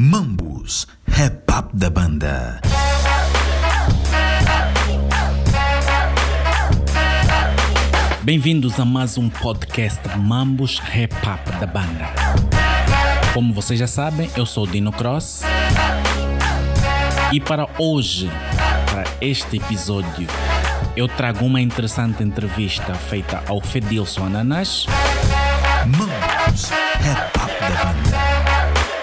Mambus, rap up da banda. Bem-vindos a mais um podcast Mambus Rap Up da banda. Como vocês já sabem, eu sou o Dino Cross. E para hoje, para este episódio, eu trago uma interessante entrevista feita ao Fedilson Ananás, Mambus, rap up da banda.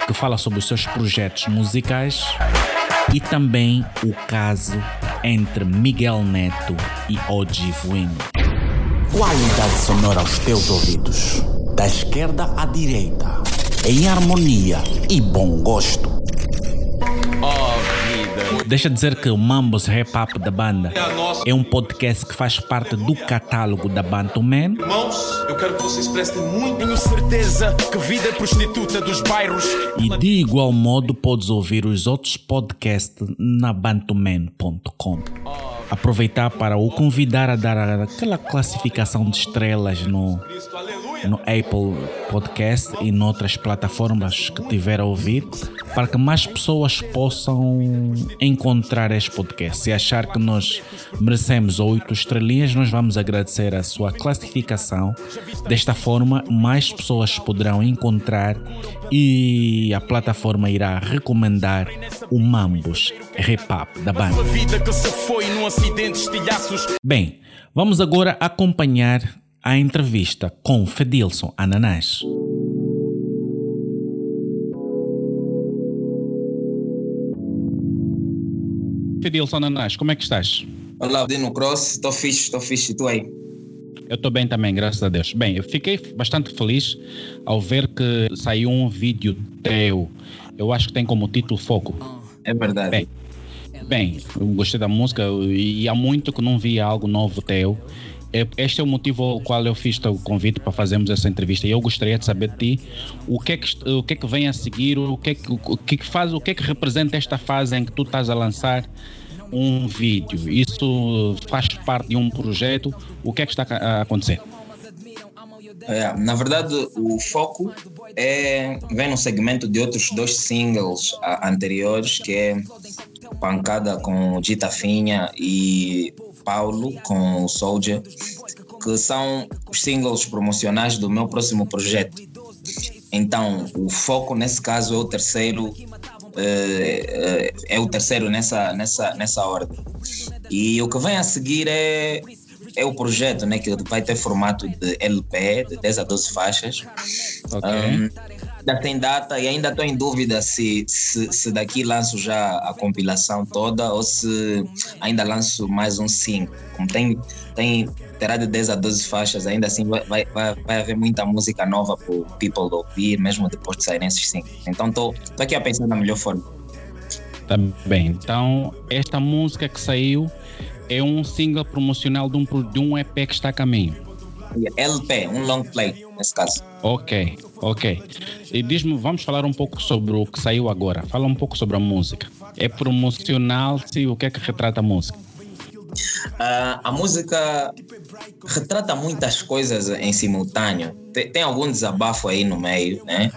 Que fala sobre os seus projetos musicais e também o caso entre Miguel Neto e Oji Vuino. Qualidade sonora aos teus ouvidos. Da esquerda à direita. Em harmonia e bom gosto. Deixa dizer que o Mambos Rap Up da banda é um podcast que faz parte do catálogo da Bantu Man Irmãos, eu quero que vocês prestem muito Tenho certeza que vida é prostituta dos bairros. e de igual modo podes ouvir os outros podcasts na bantuman.com. Aproveitar para o convidar a dar aquela classificação de estrelas no. No Apple Podcast e noutras plataformas que tiver a ouvir, para que mais pessoas possam encontrar este podcast. Se achar que nós merecemos oito estrelinhas, nós vamos agradecer a sua classificação. Desta forma, mais pessoas poderão encontrar e a plataforma irá recomendar o Mambos Repap da banda. Bem, vamos agora acompanhar a entrevista com Fedilson Ananás. Fedilson Ananás, como é que estás? Olá, Dino Cross, estou fixe, estou fixe, e tu aí? Eu estou bem também, graças a Deus. Bem, eu fiquei bastante feliz ao ver que saiu um vídeo teu. Eu acho que tem como título Foco. É verdade. Bem, bem, eu gostei da música e há muito que não via algo novo teu. É- Este é o motivo ao qual eu fiz o convite para fazermos essa entrevista e eu gostaria de saber de ti o que é que, o que, é que vem a seguir, o que, é que, o é que faz, o que é que representa esta fase em que tu estás a lançar um vídeo. Isso faz parte de um projeto. O que é que está a acontecer? É, na verdade, o foco é, vem no segmento de outros dois singles anteriores, que é Pancada com Gita Finha e Paulo com o Soldier, que são os singles promocionais do meu próximo projeto. Então, o foco nesse caso é o terceiro, eh, é o terceiro nessa, nessa, nessa ordem. E o que vem a seguir é, é o projeto, né, que vai ter formato de LP, de 10 a 12 faixas. Ok. Um, ainda tem data e ainda estou em dúvida se, se, se daqui lanço já a compilação toda ou se ainda lanço mais um single. Como tem, tem, terá de 10 a 12 faixas, ainda assim vai, vai, vai, haver muita música nova para o people ouvir, mesmo depois de saírem esses singles. Então estou aqui a pensar na melhor forma. Tá bem. Então, esta música que saiu é um single promocional de um, de um EP que está a caminho. LP, um long play, nesse caso. Ok, ok. E diz-me, vamos falar um pouco sobre o que saiu agora. Fala um pouco sobre a música. É promocional, se o que é que retrata a música? Ah, a música retrata muitas coisas em simultâneo. Tem, tem algum desabafo aí no meio, né?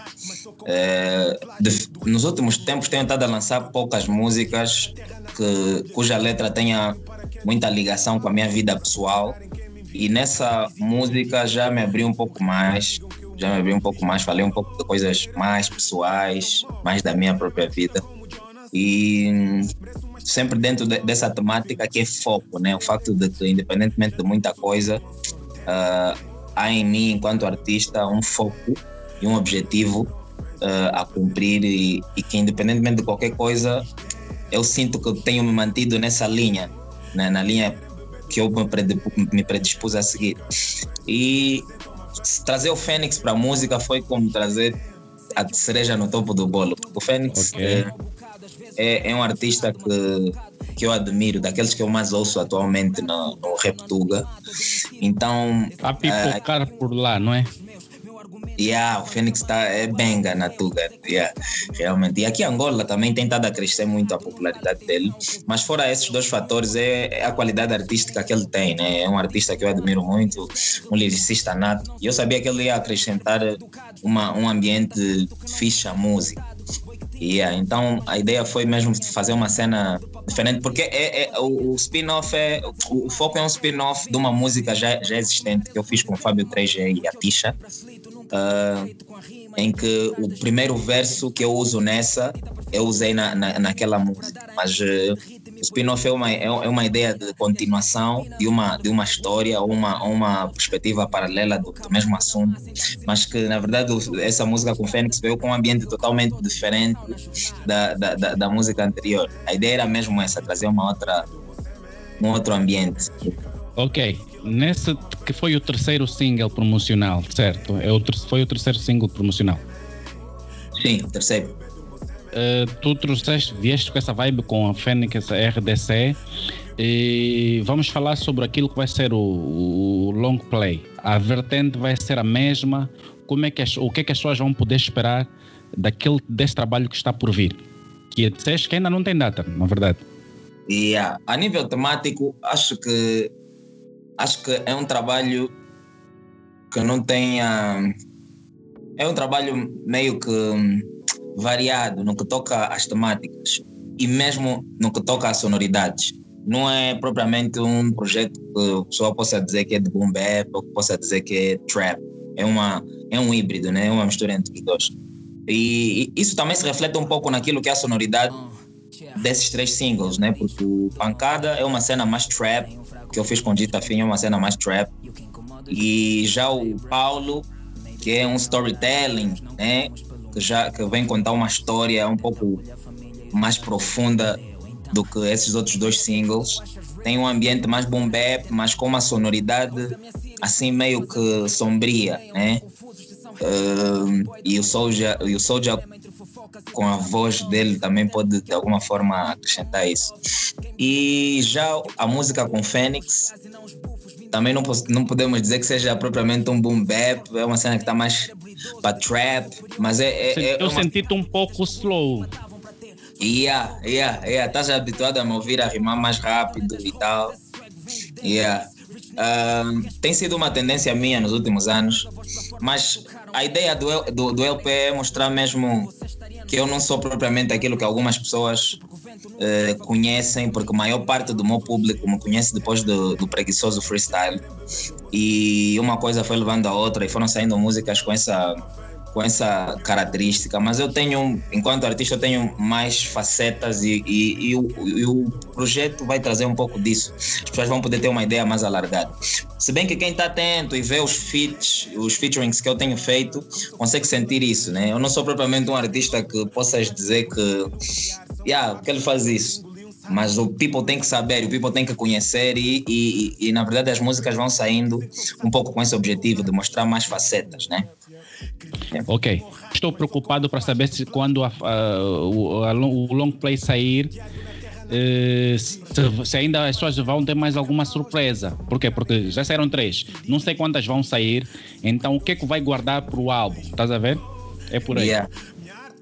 Eh, de- nos últimos tempos tenho estado a lançar poucas músicas que, cuja letra tenha muita ligação com a minha vida pessoal. E nessa música já me abri um pouco mais, já me abri um pouco mais, falei um pouco de coisas mais pessoais, mais da minha própria vida. E sempre dentro de- dessa temática que é foco, né? O facto de que, independentemente de muita coisa, ah, há em mim, enquanto artista, um foco e um objetivo ah, a cumprir e, e que, independentemente de qualquer coisa, eu sinto que tenho me mantido nessa linha, né? na linha que eu me predi- me predispus a seguir. E trazer o Fênix para a música foi como trazer a cereja no topo do bolo. porque O Fênix Ok. é, é, é um artista que, que eu admiro, daqueles que eu mais ouço atualmente no, no Rap Tuga. Então, A pipocar por lá, não é? Yeah, o Fênix tá, é benga na Tuga, yeah, realmente. E aqui Angola também tem estado a crescer muito a popularidade dele, mas fora esses dois fatores, é, é a qualidade artística que ele tem, né? É um artista que eu admiro muito, um lyricista nato, e eu sabia que ele ia acrescentar uma, um ambiente fixe à música. Yeah, então a ideia foi mesmo fazer uma cena diferente, porque é, é- o, o spin-off é. O, o foco é um spin-off de uma música já, já existente que eu fiz com o Fábio 3G e a Tisha. Ah, em que o primeiro verso que eu uso nessa, eu usei na, na, naquela música. Mas eh, o spin-off é uma, é, é uma ideia de continuação de uma, de uma história, uma, uma perspectiva paralela do, do mesmo assunto, mas que na verdade essa música com Fênix veio com um ambiente totalmente diferente da, da, da, da música anterior. A ideia era mesmo essa, trazer uma outra, um outro ambiente. Ok, nesse que foi o terceiro single promocional, certo? É o foi o terceiro single promocional. Sim, terceiro. Eh, tu trouxeste, vieste com essa vibe com a Fênix RDC e vamos falar sobre aquilo que vai ser o, o long play. A vertente vai ser a mesma. Como é que as- o que é que as pessoas vão poder esperar daquele desse trabalho que está por vir? Que disseste que ainda não tem data, na verdade. E ah, a nível temático, acho que acho que é um trabalho que não tenha é um trabalho meio que hum, variado no que toca às temáticas e mesmo no que toca às sonoridades. Não é propriamente um projeto que a pessoa possa dizer que é de boom bap ou que possa dizer que é trap. É, uma, é um híbrido, né? é uma mistura entre os dois. E, e isso também se reflete um pouco naquilo que é a sonoridade desses três singles, né? Porque o Pancada é uma cena mais trap, que eu fiz com Dita Finha, é uma cena mais trap. E já o Paulo, que é um storytelling, né? Que já que vem contar uma história um pouco mais profunda do que esses outros dois singles. Tem um ambiente mais boom bap, mas com uma sonoridade assim meio que sombria, né? Um, e o Soulja, e o Soulja com a voz dele também pode de alguma forma acrescentar isso. E já a música com Fênix também não, não podemos dizer que seja propriamente um boom bap, é uma cena que está mais para trap, mas é, é, é Eu uma senti-te um pouco slow. Yeah, yeah, yeah. Estás habituado a me ouvir a rimar mais rápido e tal. Yeah. Ahm, tem sido uma tendência minha nos últimos anos, mas a ideia do, do, do LP é mostrar mesmo que eu não sou propriamente aquilo que algumas pessoas eh, conhecem, porque a maior parte do meu público me conhece depois do, do preguiçoso freestyle. E uma coisa foi levando a outra e foram saindo músicas com essa com essa característica, mas eu tenho, enquanto artista, eu tenho mais facetas e, e, e o, e o projeto vai trazer um pouco disso. As pessoas vão poder ter uma ideia mais alargada. Se bem que quem está atento e vê os feats, os featurings que eu tenho feito, consegue sentir isso, né? Eu não sou propriamente um artista que possas dizer que, yeah, que ele faz isso. Mas o people tem que saber, o people tem que conhecer e, e, e, na verdade as músicas vão saindo um pouco com esse objetivo de mostrar mais facetas, né? Ok. Estou preocupado para saber se quando a- a- o, a o long play sair, eh, se, se ainda as pessoas vão ter mais alguma surpresa. Por quê? Porque já saíram três. Não sei quantas vão sair. Então, o que é que vai guardar para o álbum? Estás a ver? É por aí. Yeah.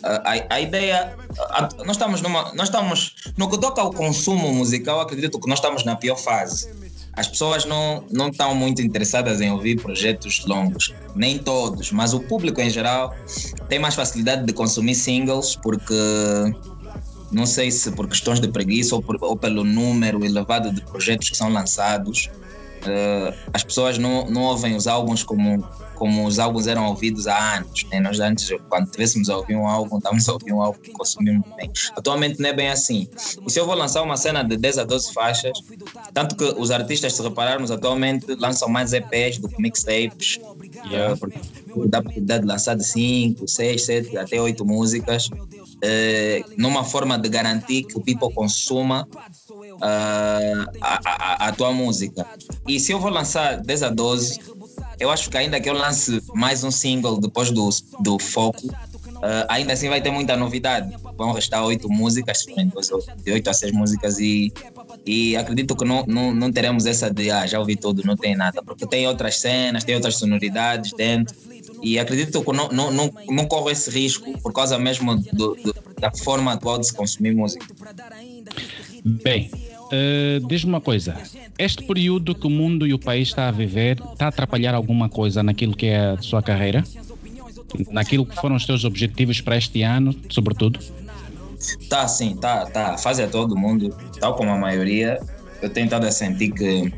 A, a- a ideia, a- nós estamos numa, nós estamos no que toca ao consumo musical, acredito que nós estamos na pior fase. As pessoas não não estão muito interessadas em ouvir projetos longos, nem todos, mas o público em geral tem mais facilidade de consumir singles porque não sei se por questões de preguiça ou, por- ou pelo número elevado de projetos que são lançados, eh, as pessoas não, não ouvem os álbuns como, como os álbuns eram ouvidos há anos. Né? Nós antes, quando tivéssemos a ouvir um álbum, estávamos a ouvir um álbum que consumimos bem. Atualmente não é bem assim. E se eu vou lançar uma cena de 10 a 12 faixas, tanto que os artistas, se repararmos, atualmente lançam mais EPs do que mixtapes, eh, porque dá a possibilidade de lançar de 5, 6, 7, até 8 músicas, eh, numa forma de garantir que o people consuma a, a, a tua música. E se eu vou lançar 10 a 12, eu acho que ainda que eu lance mais um single depois do, do foco, ah, ainda assim vai ter muita novidade. Vão restar oito músicas, de oito a seis músicas, e, e acredito que não, não, não teremos essa de ah, já ouvi tudo, não tem nada, porque tem outras cenas, tem outras sonoridades dentro. E acredito que não, não, não, não corro esse risco por causa mesmo do, do, da forma atual de se consumir música. Bem, eh, diz-me uma coisa. Este período que o mundo e o país está a viver está a atrapalhar alguma coisa naquilo que é a sua carreira? Naquilo que foram os teus objetivos para este ano, sobretudo? Tá, sim, tá, tá. A fase é todo mundo, tal como a maioria. Eu tenho estado a sentir que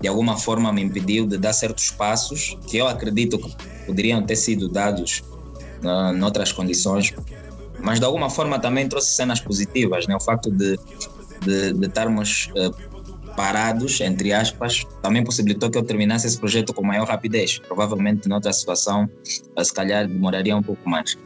de alguma forma me impediu de dar certos passos que eu acredito que poderiam ter sido dados uh, noutras condições, mas de alguma forma também trouxe cenas positivas, né? O facto de, de, de estarmos uh, parados, entre aspas, também possibilitou que eu terminasse esse projeto com maior rapidez. Provavelmente, noutra situação, uh, se calhar demoraria um pouco mais.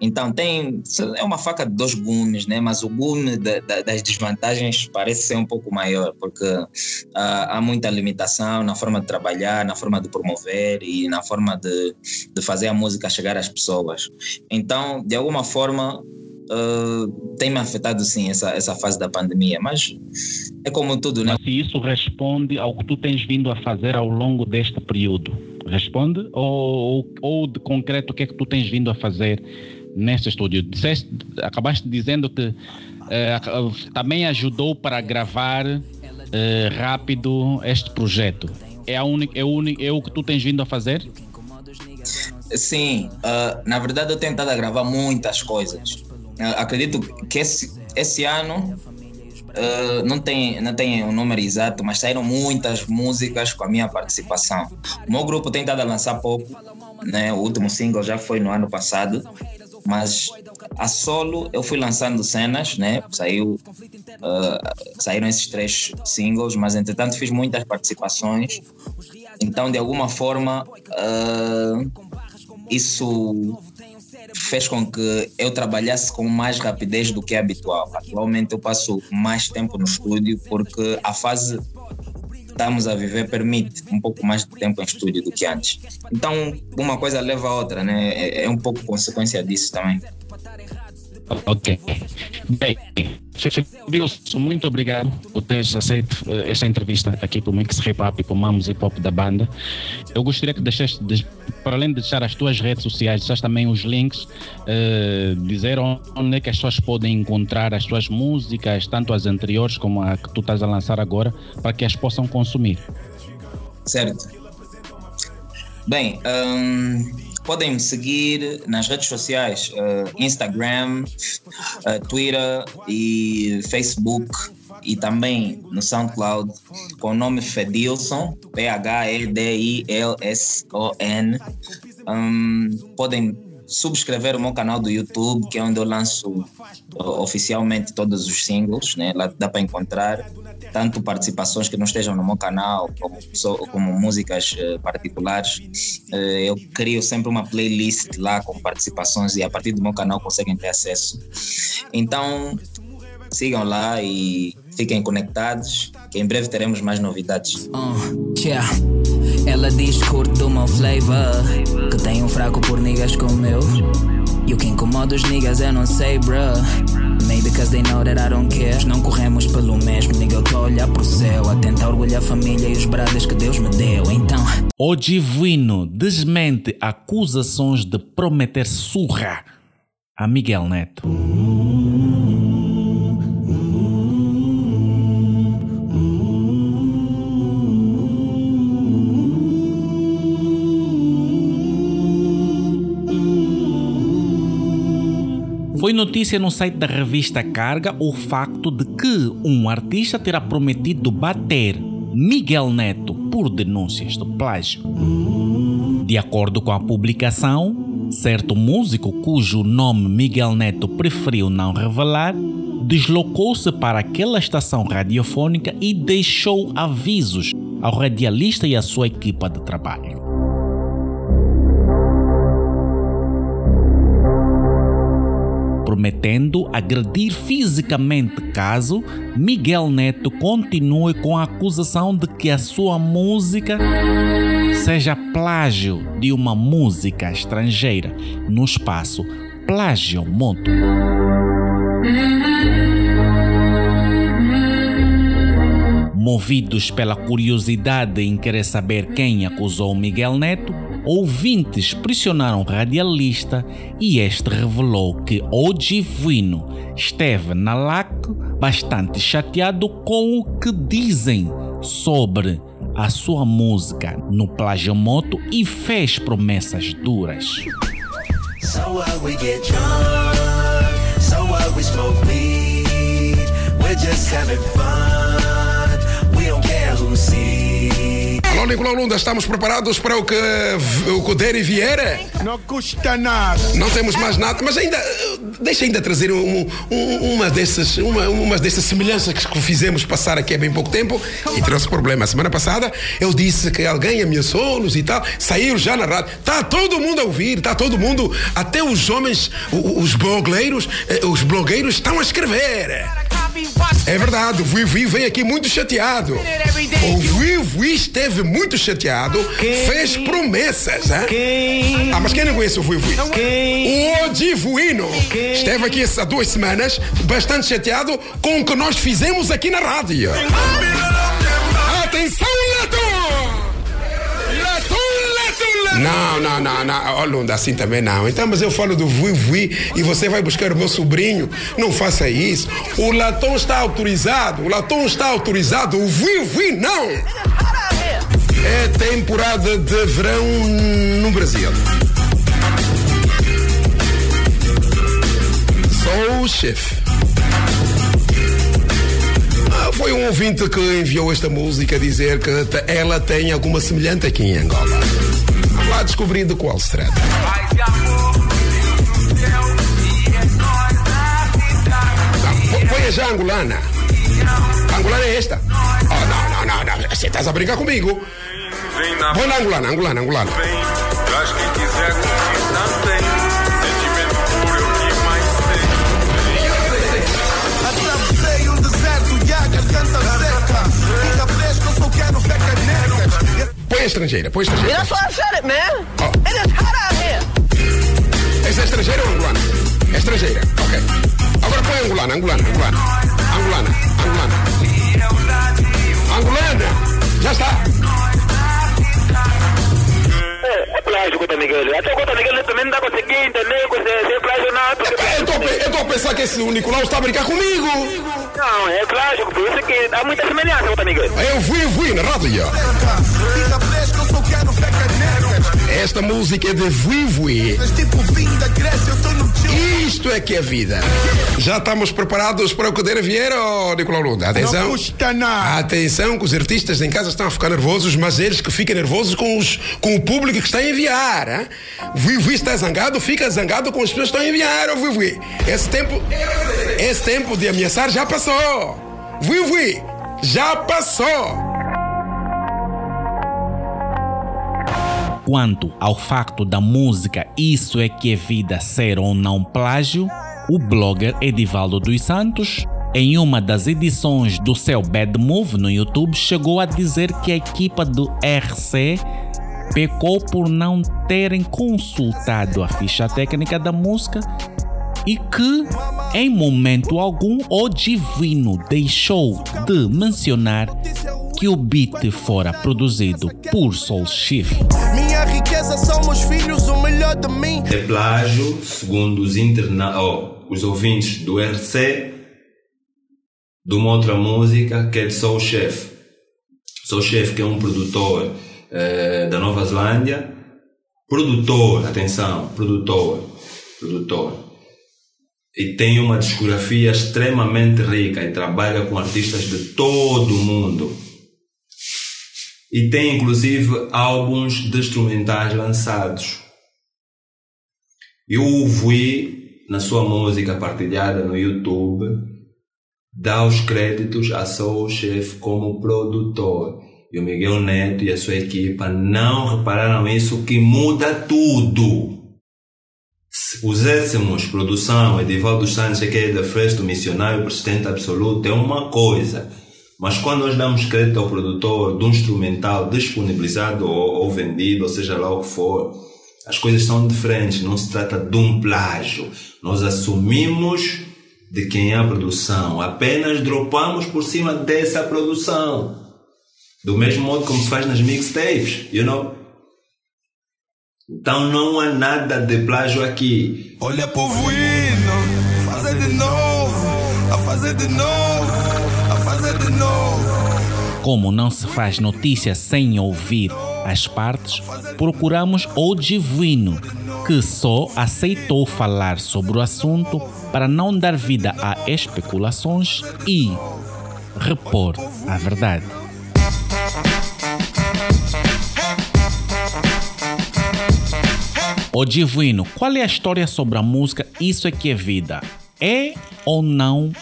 Então, tem, é uma faca de dois gumes, né? mas o gume da, da, das desvantagens parece ser um pouco maior, porque uh, há muita limitação na forma de trabalhar, na forma de promover e na forma de, de fazer a música chegar às pessoas. Então, de alguma forma, uh, tem-me afetado sim essa, essa fase da pandemia, mas é como tudo, né? Mas se isso responde ao que tu tens vindo a fazer ao longo deste período, responde? Ou, ou, ou de concreto, o que é que tu tens vindo a fazer? nesse estúdio. Disseste, acabaste dizendo que eh, também ajudou para gravar eh, rápido este projeto. É, a única, é, o é o que tu tens vindo a fazer? Sim, uh, na verdade eu tenho tentado gravar muitas coisas. Acredito que esse, esse ano uh, não, tem, não tem um número exato, mas saíram muitas músicas com a minha participação. O meu grupo tem tentado lançar pouco, né? o último single já foi no ano passado, mas a solo eu fui lançando cenas, né? Saiu, uh, saíram esses três singles, mas entretanto fiz muitas participações. Então, de alguma forma, uh, isso fez com que eu trabalhasse com mais rapidez do que é habitual. Atualmente eu passo mais tempo no estúdio porque a fase estamos a viver permite um pouco mais de tempo em estúdio do que antes. Então, uma coisa leva a outra, né? É, é um pouco consequência disso também. Ok. Bem, Wilson, muito obrigado por teres aceito uh, esta entrevista aqui para o Mix Hip Hop e para o Mamos Hip Hop da banda. Eu gostaria que deixaste, de, para além de deixar as tuas redes sociais, deixaste também os links, uh, dizer onde é que as pessoas podem encontrar as tuas músicas, tanto as anteriores como a que tu estás a lançar agora, para que as possam consumir. Certo. Bem, um podem me seguir nas redes sociais, uh, Instagram, uh, Twitter e Facebook e também no SoundCloud com o nome Fedilson, P-H-E-D-I-L-S-O-N. Um, podem subscrever o meu canal do YouTube, que é onde eu lanço oficialmente todos os singles, né? lá dá para encontrar tanto participações que não estejam no meu canal, como, como músicas uh, particulares. Uh, eu crio sempre uma playlist lá com participações e a partir do meu canal conseguem ter acesso. Então, sigam lá e fiquem conectados, que em breve teremos mais novidades. Uh, yeah. Ela diz que curte do meu flavor, que tem um fraco por niggas como eu. E o que incomoda os niggas eu não sei, bruh. Maybe because they know that I don't care. Não corremos pelo mesmo, nigga. Eu tô a olhar pro céu, a tentar orgulhar a família e os bradas que Deus me deu. Então. O Divino desmente acusações de prometer surra a Miguel Neto. Notícia no site da revista Carga o facto de que um artista terá prometido bater Miguel Neto por denúncias de plágio. De acordo com a publicação, certo músico cujo nome Miguel Neto preferiu não revelar deslocou-se para aquela estação radiofônica e deixou avisos ao radialista e à sua equipa de trabalho. Prometendo agredir fisicamente caso Miguel Neto continue com a acusação de que a sua música seja plágio de uma música estrangeira no espaço Plágio Monto. Movidos pela curiosidade em querer saber quem acusou Miguel Neto, ouvintes pressionaram o radialista e este revelou que o Divino esteve na LAC bastante chateado com o que dizem sobre a sua música no Plagiomoto e fez promessas duras. So just having fun. We don't care who sees. Alô, Nicolau Lunda, estamos preparados para o que, o e vier? Não custa nada. Não temos mais nada, mas ainda, deixa ainda trazer um- um- uma, dessas, uma, uma dessas semelhanças que fizemos passar aqui há bem pouco tempo e trouxe problema. A semana passada eu disse que alguém ameaçou-nos e tal, saiu já na rádio. Está todo mundo a ouvir, está todo mundo, até os homens, os blogueiros, eh, os blogueiros estão a escrever. É verdade, o Vivi vem aqui muito chateado. O Vivi esteve muito chateado, fez promessas. Hein? Ah, mas quem não conhece o Vivi? O Odivuino esteve aqui há duas semanas, bastante chateado com o que nós fizemos aqui na rádio. Atenção, Não, não, não, não. Lunda, assim também não. Então, mas eu falo do Vui e você vai buscar o meu sobrinho. Não faça isso. O Latom está autorizado. O Latom está autorizado. O Vui não. É temporada de verão no Brasil. Sou o chefe. Ah, Foi um ouvinte que enviou esta música dizer que ela tem alguma semelhante aqui em Angola. Lá descobrir de qual se trata. Não, pô- Põe já a angolana. Angolana é esta. Oh, não, não, não, não. Você estás a brincar comigo. Põe na angolana, angolana, angolana. Traz Põe estrangeira, põe estrangeira. That's why I said it, man. Oh. It is hot out here. Essa é estrangeira ou angolana? É estrangeira, ok. Agora põe angolana, angolana, angolana. Angolana, angolana. Angolana! Já está! É plágio, Cota Miguel. Até o Cota Miguel também não dá pra conseguir entender que você é plágio não. Porque... Eu tô, a pensar que esse Nicolau está a brincar comigo! Não, é plágio, por isso que há muita semelhança, Cota Miguel. Eu fui, fui na rádio. Esta música é de Vui tipo. Isto é que é vida. Já estamos preparados para o que der a vier, oh, Nicolau Lunda? Atenção. Não custa nada. Atenção que os artistas em casa estão a ficar nervosos, mas eles que ficam nervosos com, os, com o público que está a enviar. Hein? Vui Vui está zangado, fica zangado com as pessoas que estão a enviar, oh, Vui Vui. Esse tempo, esse tempo de ameaçar já passou. Vui Vui, já passou. Quanto ao facto da música Isso é que é vida ser ou não plágio, o blogger Edivaldo dos Santos, em uma das edições do seu Bad Move no YouTube, chegou a dizer que a equipa do RC pecou por não terem consultado a ficha técnica da música e que, em momento algum, o Divino deixou de mencionar que o beat fora produzido por Soul Shift. É plágio, segundo os, interna oh, os ouvintes do RC, de uma outra música que é de Soul Chef. Soul Chef, que é um produtor eh, da Nova Zelândia. Produtor, atenção, produtor, produtor. E tem uma discografia extremamente rica e trabalha com artistas de todo o mundo. E tem inclusive álbuns de instrumentais lançados. E o Vui, na sua música partilhada no YouTube, dá os créditos a Soul Chef como produtor. E o Miguel Neto e a sua equipa não repararam isso, que muda tudo. Se puséssemos produção, Edivaldo Santos, que é da Fresco, missionário persistente absoluto, é uma coisa. Mas quando nós damos crédito ao produtor do instrumental disponibilizado ou, ou vendido, ou seja lá o que for, as coisas são diferentes. Não se trata de um plágio. Nós assumimos de quem é a produção. Apenas dropamos por cima dessa produção. Do mesmo modo como se faz nas mixtapes, you know? Então não há nada de plágio aqui. Olha povo hino, fazer de novo, a fazer de novo, a fazer de novo. Como não se faz notícia sem ouvir as partes, procuramos o Divino, que só aceitou falar sobre o assunto para não dar vida a especulações e repor a verdade. Ô Divino, qual é a história sobre a música Isso é que é vida? É ou não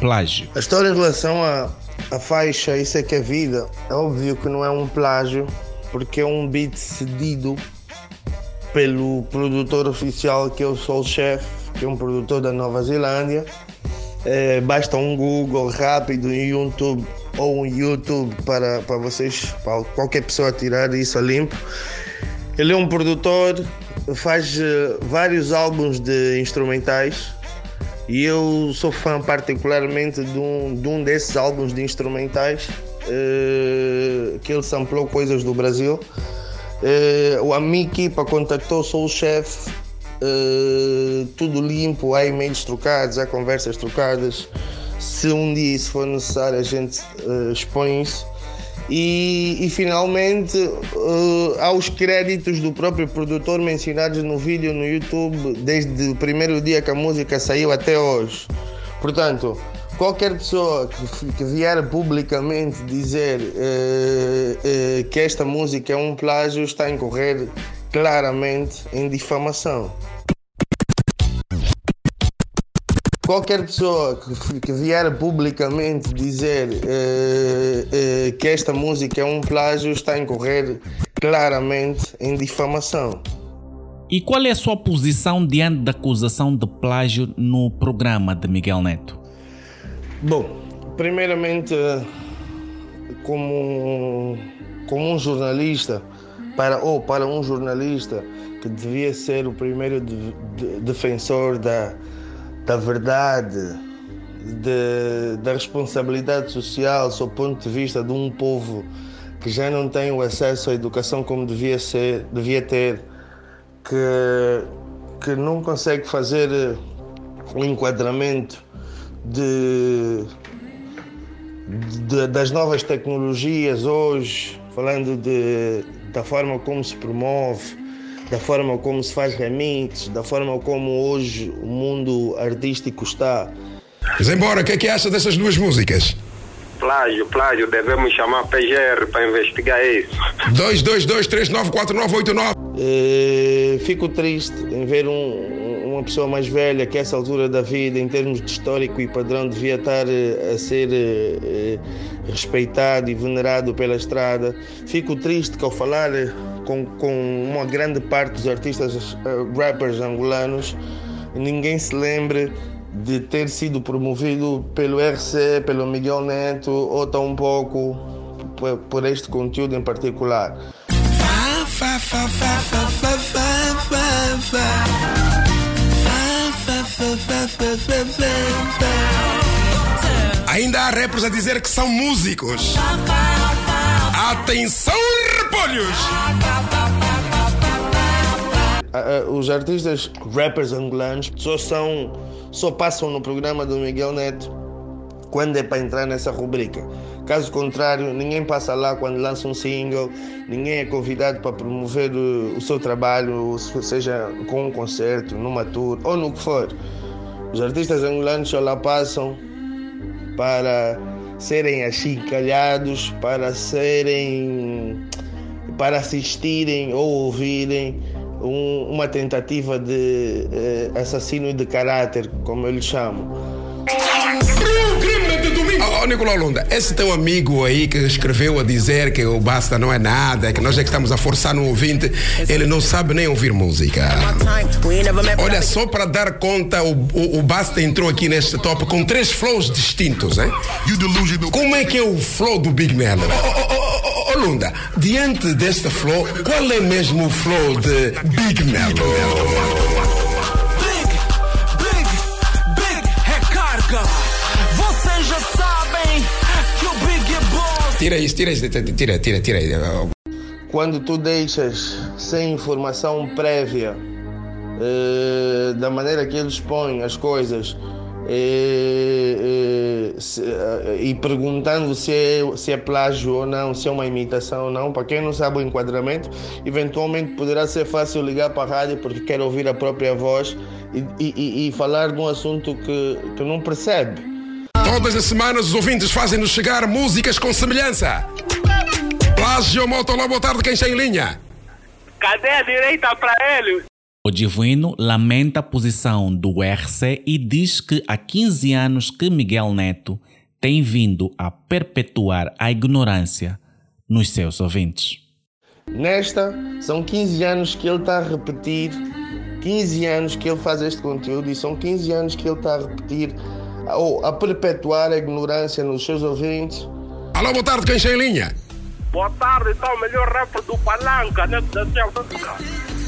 plágio? A história em relação à faixa Isso é que é vida, é óbvio que não é um plágio, porque é um beat cedido pelo produtor oficial que é o Soul Chef, que é um produtor da Nova Zelândia. É, basta um Google rápido em YouTube ou um YouTube para, para vocês, para qualquer pessoa tirar isso a limpo. Ele é um produtor, faz eh, vários álbuns de instrumentais e eu sou fã particularmente de um, de um desses álbuns de instrumentais eh, que ele samplou coisas do Brasil. Eh, a minha equipa contactou sou o chefe, eh, tudo limpo, há e-mails trocados, há conversas trocadas. Se um dia isso for necessário, a gente eh, expõe isso. E, e finalmente eh, há os créditos do próprio produtor mencionados no vídeo no YouTube desde o primeiro dia que a música saiu até hoje. Portanto, qualquer pessoa que, que vier publicamente dizer eh, eh, que esta música é um plágio está a incorrer claramente em difamação. Qualquer pessoa que, que vier publicamente dizer eh, que esta música é um plágio está a incorrer claramente em difamação. E qual é a sua posição diante da acusação de plágio no programa de Miguel Neto? Bom, primeiramente, como, como um jornalista, para, ou para um jornalista que devia ser o primeiro de- de- defensor da, da verdade, de- da responsabilidade social, sob o ponto de vista de um povo que já não tem o acesso à educação como devia, ser, devia ter, que, que não consegue fazer eh, um enquadramento de, de- das novas tecnologias hoje, falando de, da forma como se promove, da forma como se faz remix, da forma como hoje o mundo artístico está. Mas embora, o que é que acha dessas duas músicas? Plágio, plágio, devemos chamar PGR para investigar isso. 222394989. Eh, fico triste em ver um- uma pessoa mais velha que a essa altura da vida, em termos de histórico e padrão, devia estar eh, a ser eh, eh, respeitado e venerado pela estrada. Fico triste que ao falar com, com uma grande parte dos artistas rappers angolanos, ninguém se lembre de ter sido promovido pelo RC, pelo Miguel Neto ou tão pouco por, por este conteúdo em particular. Ainda há rappers a dizer que são músicos. Atenção, repolhos! Ah, ah, Os artistas rappers angolanos só são, só passam no programa do Miguel Neto quando é para entrar nessa rubrica. Caso contrário, ninguém passa lá quando lança um single, ninguém é convidado para promover o, o seu trabalho, se- seja com um concerto, numa tour ou no que for. Os artistas angolanos só lá passam para serem achincalhados, para serem para assistirem ou ouvirem um- uma tentativa de eh, assassino de caráter, como eu lhe chamo. Ó, Nicolau Lunda, esse teu amigo aí que escreveu a dizer que o Basta não é nada, que nós é que estamos a forçar no ouvinte, ele não sabe nem ouvir música. Olha, só para dar conta, o, o, o Basta entrou aqui neste top com três flows distintos, hein? Como é que é o flow do Big Melo? Ô, ô, ô, ô, Lunda, diante deste flow, qual é mesmo o flow de Big Melo? Tira isso, tira isso, tira, tira, tira. Quando tu deixas sem informação prévia eh, da maneira que eles põem as coisas eh, eh, se- e perguntando se é, se é plágio ou não, se é uma imitação ou não, para quem não sabe o enquadramento, eventualmente poderá ser fácil ligar para a rádio porque quer ouvir a própria voz e- e- e falar de um assunto que, que não percebe. Todas as semanas os ouvintes fazem-nos chegar músicas com semelhança. Plágio Motoló, boa tarde, quem está em linha? Cadê a direita pra ele? O Divino lamenta a posição do RC e diz que há 15 anos que Miguel Neto tem vindo a perpetuar a ignorância nos seus ouvintes. Nesta, são 15 anos que ele está a repetir, 15 anos que ele faz este conteúdo e são 15 anos que ele está a repetir ou a perpetuar a ignorância nos seus ouvintes. Alô, boa tarde, quem está em linha? Boa tarde, então, melhor rapper do Palanca, né? Da Selva.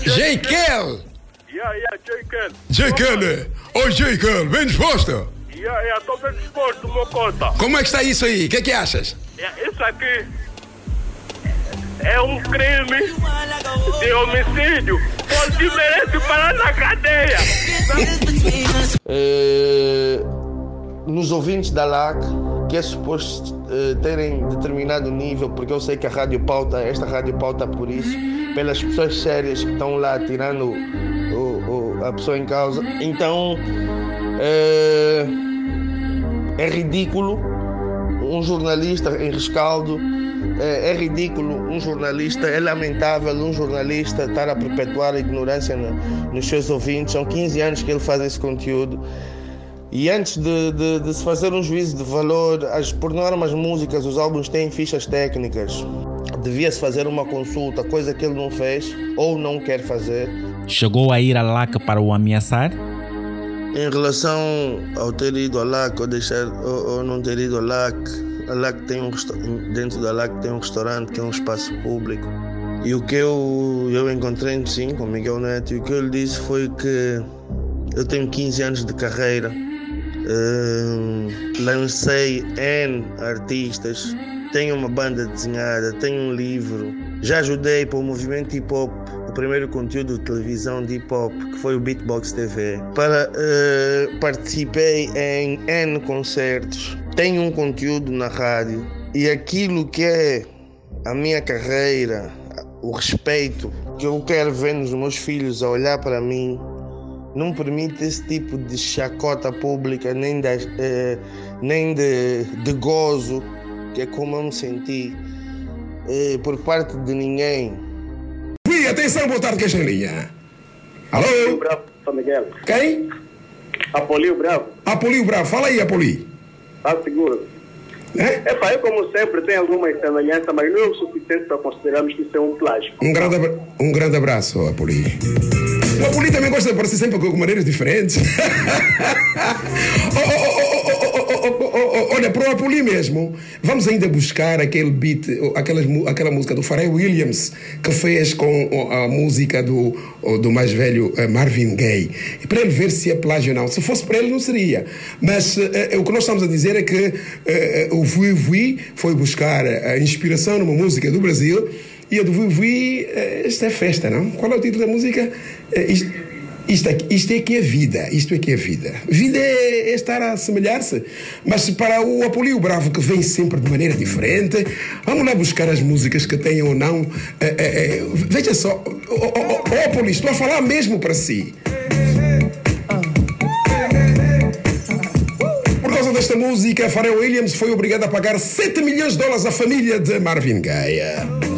J. Kel! Yeah, yeah, J. Kel. J. Kel! Oi, J. Kel, bem disposto? Yeah, yeah, tô bem disposto, meu cota. Como é que está isso aí? O que é que achas? Yeah, isso aqui é um crime de homicídio. Você merece parar na cadeia. Eh, nos ouvintes da LAC, que é suposto eh, terem determinado nível, porque eu sei que a rádio pauta, esta rádio pauta por isso, pelas pessoas sérias que estão lá tirando o- o- a pessoa em causa. Então, eh, é ridículo um jornalista em rescaldo. É, é ridículo um jornalista, é lamentável um jornalista estar a perpetuar a ignorância no- nos seus ouvintes. São 15 anos que ele faz esse conteúdo. E antes de, de- de se fazer um juízo de valor, as, por norma as músicas, os álbuns têm fichas técnicas. Devia-se fazer uma consulta, coisa que ele não fez ou não quer fazer. Chegou a ir a LAC para o ameaçar? Em relação ao ter ido ao LAC ou, deixar, ou, ou não ter ido ao LAC, a LAC tem um, dentro da LAC tem um restaurante que é um espaço público. E o que eu, eu encontrei sim com o Miguel Neto e o que ele disse foi que eu tenho 15 anos de carreira, lancei N artistas, tenho uma banda desenhada, tenho um livro, já ajudei para o movimento hip hop o primeiro conteúdo de televisão de hip hop, que foi o Beatbox TV. Para, eh, participei em N concertos, tenho um conteúdo na rádio. E aquilo que é a minha carreira, o respeito que eu quero ver nos meus filhos a olhar para mim, não permite esse tipo de chacota pública, nem, da, eh, nem de, de gozo, que é como eu me senti, eh, por parte de ninguém. Ui, atenção, boa tarde, quem está linha? Alô? Bravo, São Miguel. Quem? Apolio Bravo. Apolio Bravo, fala aí, Apoli. Tá seguro? É? É, eu como sempre tenho alguma semelhança, mas não é o suficiente para considerarmos que isso é um plágio. Um grande, abra- um grande abraço, Apoli. O Apoli também gosta de aparecer sempre com maneiras diferentes. Olha, para o Apoli mesmo, vamos ainda buscar aquele beat, aquelas, aquela música do Pharrell Williams que fez com a música do, do mais velho eh, Marvin Gaye, para ele ver se é plágio ou não. Se fosse para ele, não seria. Mas eh, eh, o que nós estamos a dizer é que o Vui Vui foi buscar a inspiração numa música do Brasil e do Vui Vui, eh, isto é festa, não? Qual é o título da música? Eh, isto, isto, aqui, isto é que é vida, isto é que é vida. Vida é, é estar a assemelhar-se. Mas para o Apolio Bravo, que vem sempre de maneira diferente, vamos lá buscar as músicas que tenham ou não. eh, eh, veja só, Apolio, estou a falar mesmo para si. Desta música, Pharrell Williams foi obrigado a pagar 7 milhões de dólares à família de Marvin Gaye.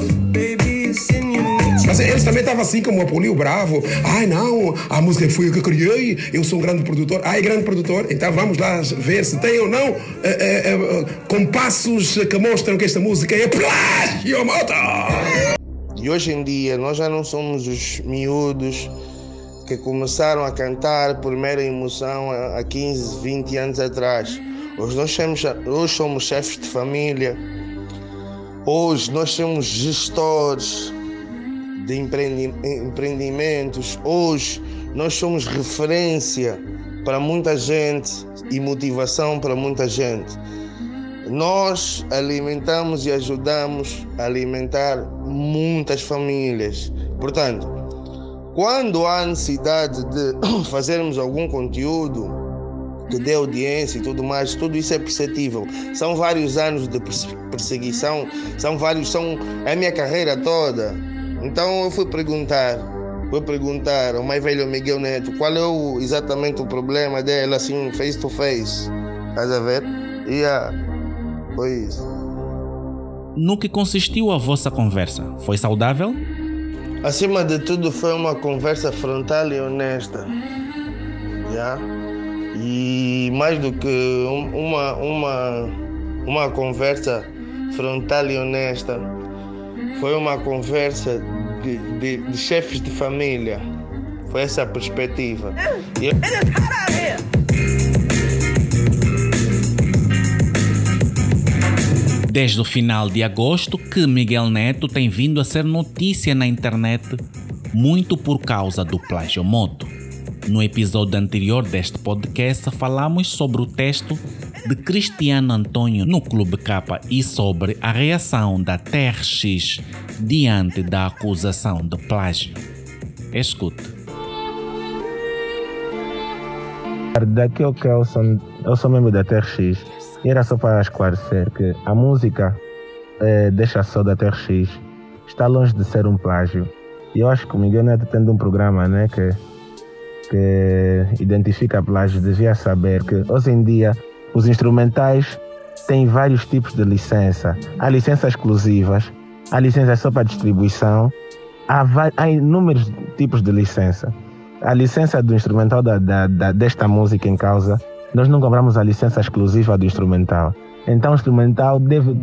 Mas eles também estavam assim como o Apolio Bravo. Ai não, a música foi eu que criei, eu sou um grande produtor. Ai, grande produtor, então vamos lá ver se tem ou não eh, eh, eh, compassos que mostram que esta música é plágio! E hoje em dia nós já não somos os miúdos que começaram a cantar por mera emoção há 15, 20 anos atrás. Hoje nós somos, hoje somos chefes de família, hoje nós somos gestores de empreendi- empreendimentos, hoje nós somos referência para muita gente e motivação para muita gente. Nós alimentamos e ajudamos a alimentar muitas famílias. Portanto, quando há necessidade de fazermos algum conteúdo que dê audiência e tudo mais, tudo isso é perceptível. São vários anos de perse- perseguição, são vários, são é a minha carreira toda. Então eu fui perguntar, fui perguntar ao mais velho Miguel Neto qual é o, exatamente o problema dele, assim, face to face. Estás a ver? Yeah, foi isso. No que consistiu a vossa conversa? Foi saudável? Acima de tudo, foi uma conversa frontal e honesta. Yeah? E mais do que um- uma, uma, uma conversa frontal e honesta, foi uma conversa de, de, de chefes de família. Foi essa a perspectiva. E eu- Desde o final de agosto que Miguel Neto tem vindo a ser notícia na internet, muito por causa do plágio moto. No episódio anterior deste podcast falamos sobre o texto de Cristiano Antônio no Clube K e sobre a reação da TRX diante da acusação de plágio. Escute. Daqui que eu sou, eu sou membro da TRX e era só para esclarecer que a música eh, Deixa Só da TRX está longe de ser um plágio. E eu acho que o Miguel Neto tendo um programa né, que, que identifica plágio devia saber que hoje em dia os instrumentais têm vários tipos de licença. Há licenças exclusivas, há licenças só para distribuição, há, há inúmeros tipos de licença. A licença do instrumental da, da- da- desta música em causa, nós não compramos a licença exclusiva do instrumental. Então o instrumental deve,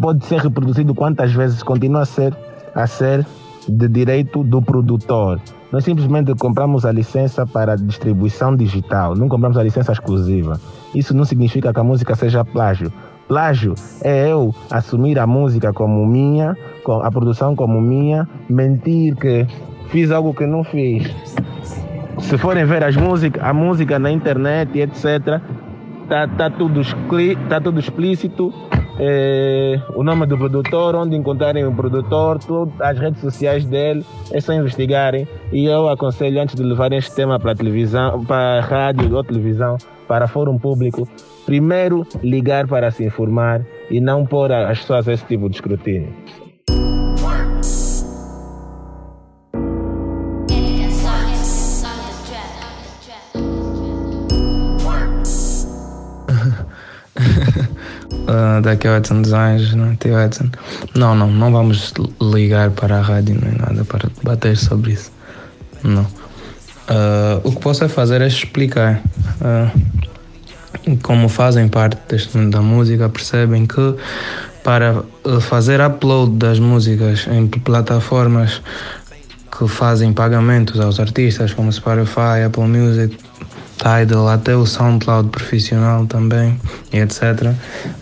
pode ser reproduzido quantas vezes continua a ser, a ser de direito do produtor. Nós simplesmente compramos a licença para distribuição digital, não compramos a licença exclusiva. Isso não significa que a música seja plágio. Plágio é eu assumir a música como minha, a produção como minha, mentir que fiz algo que não fiz. Se forem ver as músicas, a música na internet etc, tá, tá, tudo, tá tudo explícito. É, o nome do produtor, onde encontrarem o produtor, tudo, as redes sociais dele, é só investigarem. E eu aconselho, antes de levarem este tema para televisão, para rádio ou televisão, para fórum público, primeiro ligar para se informar e não pôr as pessoas a esse tipo de escrutínio. Ah, daqui a Edson Designs, não Tio Edson. Não, não, não vamos ligar para a rádio nem nada para debater sobre isso. Não. Ah, o que posso é fazer é explicar. Ah, como fazem parte deste mundo da música, percebem que para fazer upload das músicas em plataformas que fazem pagamentos aos artistas, como Spotify, Apple Music, Tidal, até o SoundCloud profissional também, etc.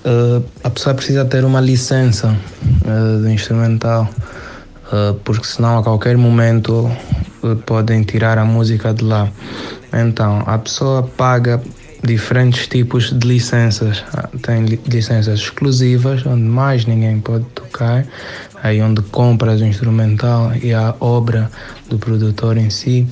Eh, a pessoa precisa ter uma licença eh, de instrumental, eh, porque senão a qualquer momento podem tirar a música de lá. Então, a pessoa paga diferentes tipos de licenças. Ah, Tem li- licenças exclusivas, onde mais ninguém pode tocar, aí onde compras o instrumental e a obra do produtor em si.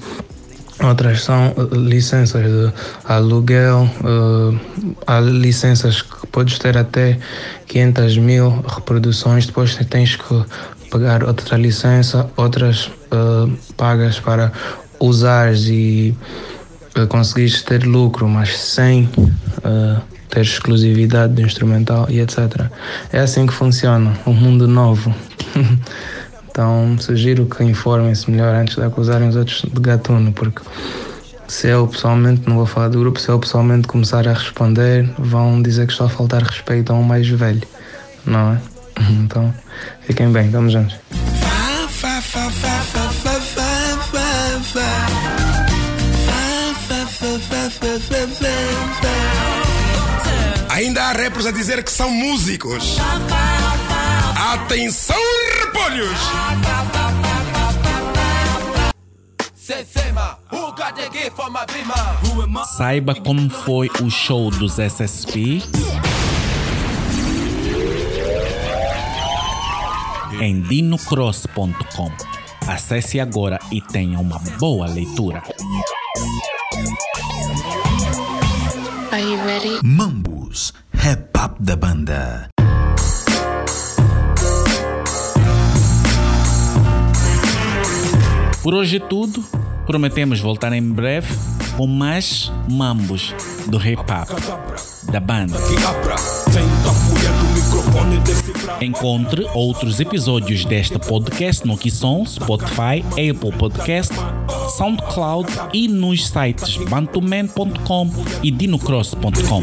Outras são eh, licenças de aluguel, eh, há licenças que podes ter até 500 mil reproduções, depois tens que pagar outra licença, outras eh, pagas para usares e conseguires ter lucro, mas sem eh, ter exclusividade do instrumental e etc. É assim que funciona, um mundo novo. Então sugiro que informem-se melhor antes de acusarem os outros de gatuno, porque se eu pessoalmente, não vou falar do grupo, se eu pessoalmente começar a responder, vão dizer que estou a faltar respeito a um mais velho, não é? Então fiquem bem, vamos juntos. Ainda há rappers a dizer que são músicos. Atenção, repolhos! Saiba como foi o show dos SSP em dinocross.com. Acesse agora e tenha uma boa leitura. Are you ready? Mambus, rap up da banda. Por hoje é tudo. Prometemos voltar em breve com mais mambos do hip hop. da banda. Encontre outros episódios deste podcast no Kisson, Spotify, Apple Podcast, SoundCloud e nos sites bantuman.com e dinocross.com.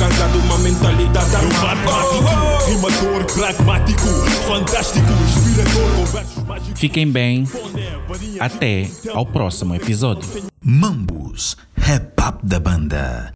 carregado uma mentalidade armada Rimador, pragmático, fantástico, inspirador com versos mágicos Fiquem bem. Até ao próximo episódio. Mambus, rap up da banda.